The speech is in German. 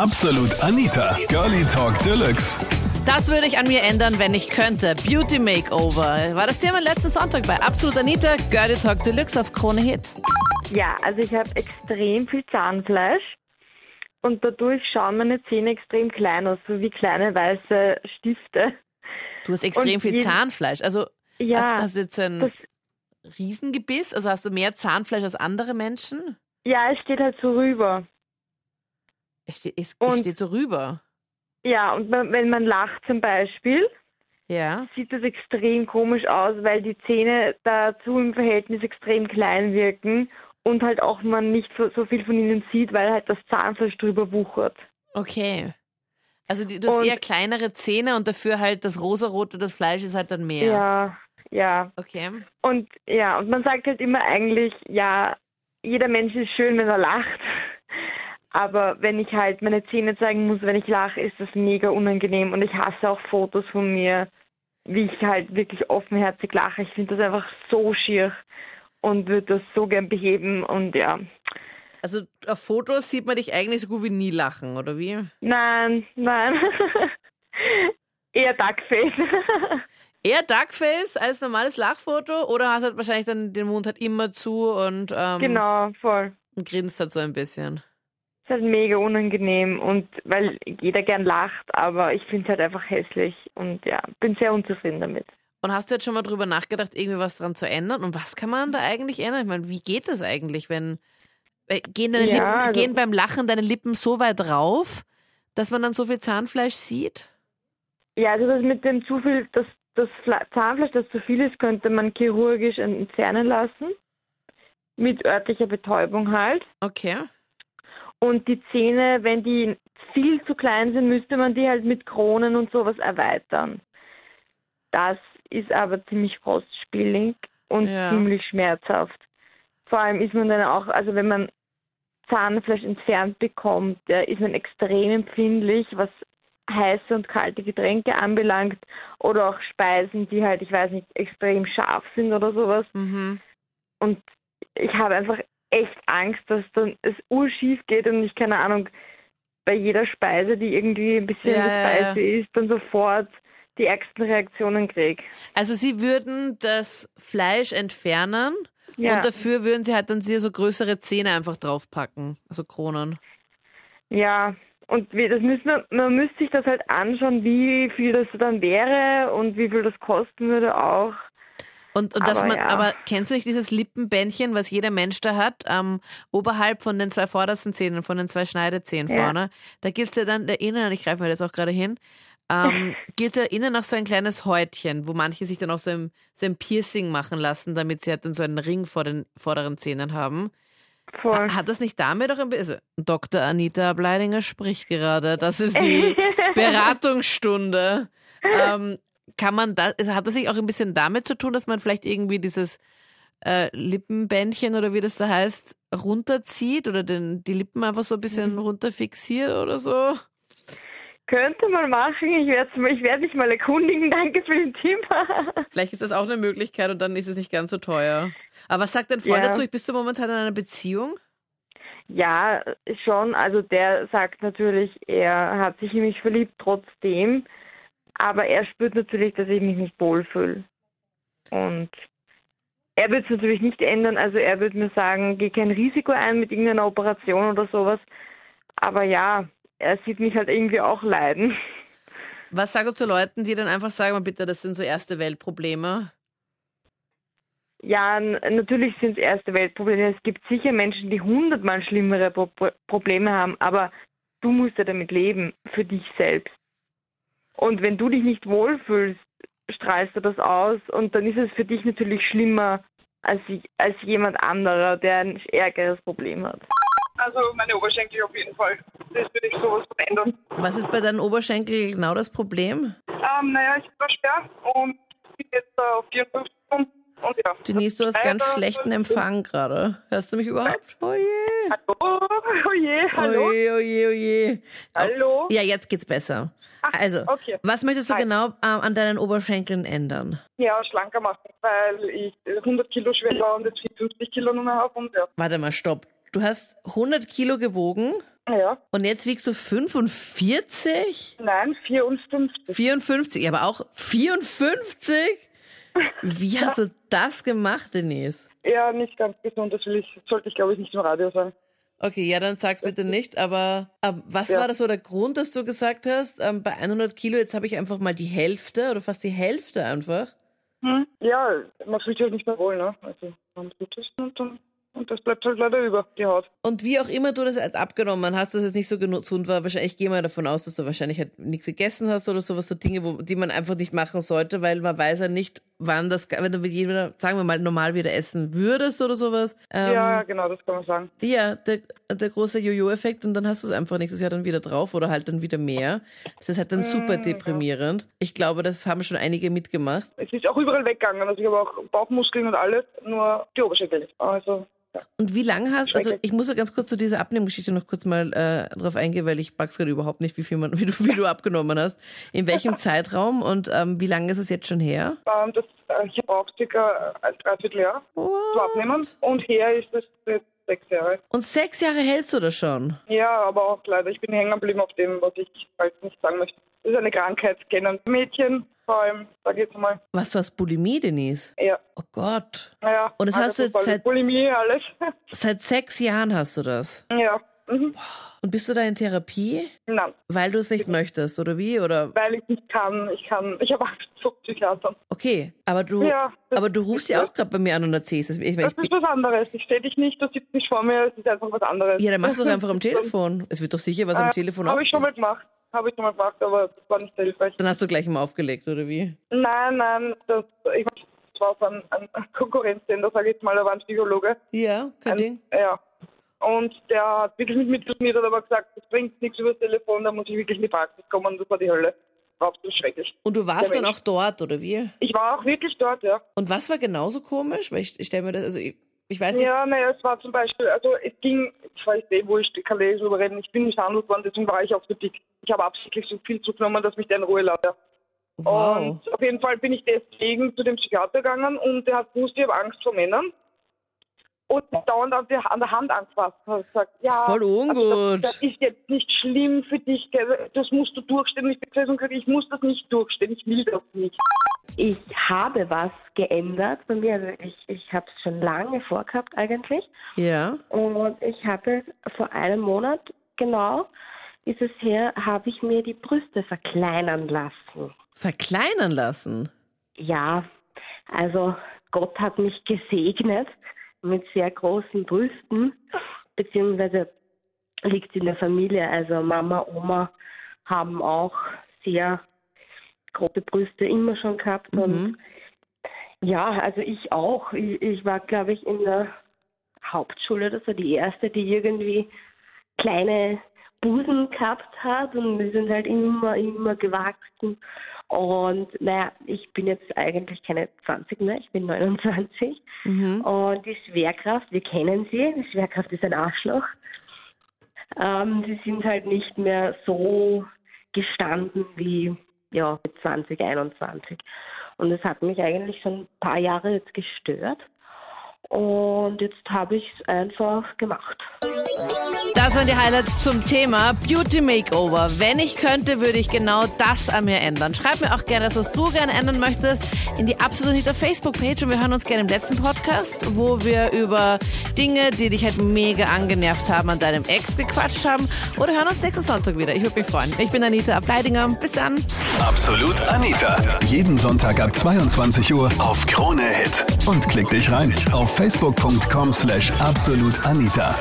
Absolut Anita, Girlie Talk Deluxe. Das würde ich an mir ändern, wenn ich könnte. Beauty Makeover war das Thema letzten Sonntag bei Absolut Anita, Girlie Talk Deluxe auf Krone Hit. Ja, also ich habe extrem viel Zahnfleisch und dadurch schauen meine Zähne extrem klein aus, so wie kleine weiße Stifte. Du hast extrem Und viel Zahnfleisch. Also Ja, hast, hast du jetzt so ein das, Riesengebiss? Also hast du mehr Zahnfleisch als andere Menschen? ja, es steht halt so rüber. Es steht, es, es Und- steht so rüber. Ja, und wenn man lacht zum Beispiel, Ja. sieht das extrem komisch aus, weil die Zähne dazu im Verhältnis extrem klein wirken und halt auch man nicht so, so viel von ihnen sieht, weil halt das Zahnfleisch drüber wuchert. Okay. Also die, du hast Und- eher kleinere Zähne und dafür halt das rosarote, das Fleisch ist halt dann mehr. Ja, ja. Okay. Und ja, und man sagt halt immer eigentlich, ja, jeder Mensch ist schön, wenn er lacht. Aber wenn ich halt meine Zähne zeigen muss, wenn ich lache, ist das mega unangenehm. Und ich hasse auch Fotos von mir, wie ich halt wirklich offenherzig lache. Ich finde das einfach so schier und würde das so gern beheben. Und ja, Also auf Fotos sieht man dich eigentlich so gut wie nie lachen, oder wie? nein, nein. Eher Duckface. Eher Duckface als normales Lachfoto oder hast halt wahrscheinlich dann den Mund halt immer zu und, ähm, genau, voll. und grinst halt so ein bisschen. Ist halt mega unangenehm und weil jeder gern lacht, aber ich finde es halt einfach hässlich und ja, bin sehr unzufrieden damit. Und hast du jetzt schon mal drüber nachgedacht, irgendwie was dran zu ändern? Und was kann man da eigentlich ändern? Ich meine, wie geht das eigentlich, wenn äh, gehen, deine Ja, Lippen, also- gehen beim Lachen deine Lippen so weit rauf, dass man dann so viel Zahnfleisch sieht? Ja, also das mit dem zu viel, das, das Zahnfleisch, das zu viel ist, könnte man chirurgisch entfernen lassen. Mit örtlicher Betäubung halt. Okay. Und die Zähne, wenn die viel zu klein sind, müsste man die halt mit Kronen und sowas erweitern. Das ist aber ziemlich kostspielig und Ja. ziemlich schmerzhaft. Vor allem ist man dann auch, also wenn man Zahnfleisch entfernt bekommt, ist man extrem empfindlich, was heiße und kalte Getränke anbelangt oder auch Speisen, die halt, ich weiß nicht, extrem scharf sind oder sowas. Mhm. Und ich habe einfach echt Angst, dass dann es urschief geht und ich, keine Ahnung, bei jeder Speise, die irgendwie ein bisschen Ja, ja, ja. spicy ist, dann sofort die ärgsten Reaktionen kriege. Also sie würden das Fleisch entfernen Ja, und dafür würden sie halt dann sehr so größere Zähne einfach draufpacken, also Kronen. ja. Und das müssen man müsste sich das halt anschauen, wie viel das dann wäre und wie viel das kosten würde auch. Und, und dass Aber man, ja. aber kennst du nicht dieses Lippenbändchen, was jeder Mensch da hat, ähm, oberhalb von den zwei vordersten Zähnen, von den zwei Schneidezähnen Ja. vorne? Da gibt's ja dann da innen, ich greife mir das auch gerade hin, ähm, gibt ja innen noch so ein kleines Häutchen, wo manche sich dann auch so ein, so ein Piercing machen lassen, damit sie halt dann so einen Ring vor den vorderen Zähnen haben. Voll. Ha- Hat das nicht damit auch ein bisschen. Also, Dr. Anita Bleidinger spricht gerade. Das ist die Beratungsstunde. Ähm, kann man das, hat das sich auch ein bisschen damit zu tun, dass man vielleicht irgendwie dieses äh, Lippenbändchen oder wie das da heißt, runterzieht oder den, die Lippen einfach so ein bisschen runterfixiert oder so? Könnte man machen. Ich werde ich werd mich mal erkundigen. Danke für den Tipp. Vielleicht ist das auch eine Möglichkeit und dann ist es nicht ganz so teuer. Aber was sagt dein Freund Ja. dazu? Bist du momentan in einer Beziehung? Ja, schon. Also der sagt natürlich, er hat sich in mich verliebt trotzdem, aber er spürt natürlich, dass ich mich nicht wohlfühle. Und er wird es natürlich nicht ändern. Also er wird mir sagen, geh kein Risiko ein mit irgendeiner Operation oder sowas. Aber ja, er sieht mich halt irgendwie auch leiden. Was sagst du zu Leuten, die dann einfach sagen, "Oh, bitte, das sind so erste Weltprobleme? Ja, natürlich sind es erste Weltprobleme. Es gibt sicher Menschen, die hundertmal schlimmere Pro- Probleme haben, aber du musst ja damit leben, für dich selbst. Und wenn du dich nicht wohlfühlst, strahlst du das aus und dann ist es für dich natürlich schlimmer als, ich- als jemand anderer, der ein ärgeres Problem hat. Also meine Oberschenkel auf jeden Fall. Das würde ich sowas von ändern. Was ist bei deinen Oberschenkel genau das Problem? Ähm, naja, ich war schwer und bin jetzt äh, auf 54 Stunden. Und ja. Denise, du hast ganz schlechten Empfang gerade. Hörst du mich überhaupt? Oh je. Hallo, oh je, hallo. Oh je, oh je, oh je. Hallo. Ja, jetzt geht's besser. Also, okay. was möchtest du Hi. genau ähm, an deinen Oberschenkeln ändern? Ja, schlanker machen, weil ich 100 Kilo schwer war und jetzt 50 Kilo nur mehr habe und ja. Warte mal, stopp. Du hast 100 Kilo gewogen Ja. Und jetzt wiegst du 45? Nein, 54. 54, aber auch 54? Wie hast du das gemacht, Denise? Ja, nicht ganz gesund. Das will ich, sollte ich, glaube ich, nicht im Radio sagen. Okay, ja, dann sag's bitte nicht. Aber ähm, was Ja. war das so der Grund, dass du gesagt hast, ähm, bei 100 Kilo, jetzt habe ich einfach mal die Hälfte oder fast die Hälfte einfach? Hm? Ja, man fühlt sich halt nicht mehr wohl, ne? Also, man tut es und, dann, und das bleibt halt leider über, die Haut. Und wie auch immer du das jetzt abgenommen hast, dass es nicht so gesund war, wahrscheinlich gehe mal davon aus, dass du wahrscheinlich halt nichts gegessen hast oder sowas, so Dinge, wo, die man einfach nicht machen sollte, weil man weiß ja nicht, wann das, wenn du mit jedem, sagen wir mal, normal wieder essen würdest oder sowas. Ähm, ja, genau, das kann man sagen. Ja, der, der große Jojo-Effekt und dann hast du es einfach nächstes Jahr dann wieder drauf oder halt dann wieder mehr. Das ist halt dann super Mm, deprimierend. Ich glaube, das haben schon einige mitgemacht. Es ist auch überall weggegangen. Also ich habe auch Bauchmuskeln und alles, nur die Oberschenkel. Also, ja. Und wie lange hast, also Schrecklich. ich muss ja ganz kurz zu dieser Abnehmgeschichte noch kurz mal äh, drauf eingehen, weil ich pack's gerade überhaupt nicht, wie viel man, wie du, wie du abgenommen hast. In welchem Zeitraum und ähm, wie lange ist es jetzt schon her? Ähm, das, äh, ich brauche circa ein Dreivierteljahr What? Abnehmen. Und her ist es jetzt sechs Jahre. Und sechs Jahre hältst du das schon? Ja, aber auch leider. Ich bin hängen geblieben auf dem, was ich halt nicht sagen möchte. Das ist eine Krankheit, kennen Mädchen, sag ich jetzt mal. Was, du hast Bulimie, Denise? Ja, Oh Gott. naja. Und das hast du jetzt seit- Bulimie, alles. Seit sechs Jahren hast du das. ja. Mhm. Und bist du da in Therapie? Nein, Weil du es nicht möchtest, oder wie? Oder weil ich nicht kann. Ich kann, ich habe Angst vor Psychiatern. okay, aber du, Ja, aber du rufst ja auch gerade bei mir an und erzählst es. Ich, Das ich, ist was anderes. Ich sehe dich nicht, du sitzt nicht vor mir, es ist einfach was anderes. ja, dann machst du es einfach am Telefon. Es wird doch sicher was am Telefon auch. Habe Äh, ich schon mal gemacht. Habe ich schon mal gemacht, aber das war nicht hilfreich. Dann hast du gleich mal aufgelegt, oder wie? Nein, nein, das, ich war so ein, ein Konkurrenzsender, sage ich jetzt mal, da war ein Psychologe. Ja, kein Ein, Ding. ja. Und der hat wirklich mit mir telefoniert, hat aber gesagt, das bringt nichts über das Telefon, da muss ich wirklich in die Praxis kommen, das war die Hölle. War absolut schrecklich. Und du warst dann auch dort, oder wie? Ich war auch wirklich dort, ja. Und was war genauso komisch? Weil ich, ich stelle mir das, also ich, ich weiß nicht. Ja, naja, es war zum Beispiel, also es ging, ich weiß eh wurscht, ich kann nicht drüber reden, ich bin misshandelt worden, deswegen war ich auch so dick. Ich habe absichtlich so viel zugenommen, dass mich der in Ruhe ja. Wow. Und auf jeden Fall bin ich deswegen zu dem Psychiater gegangen und der hat gewusst, ich habe Angst vor Männern. Und dauernd an der, an der Hand angefasst und hat gesagt, ja, Voll ungut. Also das, das ist jetzt nicht schlimm für dich, das musst du durchstehen. Und ich bin gesagt, ich muss das nicht durchstehen, ich will das nicht. Ich habe was geändert bei mir. Also ich, ich habe es schon lange vorgehabt eigentlich. Ja. Und ich habe vor einem Monat genau ist es her, habe ich mir die Brüste verkleinern lassen. Verkleinern lassen. Ja, also Gott hat mich gesegnet mit sehr großen Brüsten, beziehungsweise liegt in der Familie. Also Mama, Oma haben auch sehr große Brüste immer schon gehabt und Mhm. ja, also ich auch. Ich, ich war, glaube ich, in der Hauptschule oder so die erste, die irgendwie kleine Busen gehabt hat und die sind halt immer, immer gewachsen. Und naja, ich bin jetzt eigentlich keine 20 mehr, ich bin 29. Mhm. Und die Schwerkraft, wir kennen sie, die Schwerkraft ist ein Arschloch. Ähm, die sind halt nicht mehr so gestanden wie ja, mit 2021. Und das hat mich eigentlich schon ein paar Jahre jetzt gestört. Und jetzt habe ich es einfach gemacht. Das waren die Highlights zum Thema Beauty Makeover. Wenn ich könnte, würde ich genau das an mir ändern. Schreib mir auch gerne das, was du gerne ändern möchtest, in die Absolut Anita Facebook-Page. Und wir hören uns gerne im letzten Podcast, wo wir über Dinge, die dich halt mega angenervt haben, an deinem Ex gequatscht haben. Oder hören uns nächsten Sonntag wieder. Ich würde mich freuen. Ich bin Anita Ableidinger. Bis dann. Absolut Anita. Jeden Sonntag ab 22 Uhr auf Krone Hit. Und klick dich rein auf facebook.com slash absolutanita.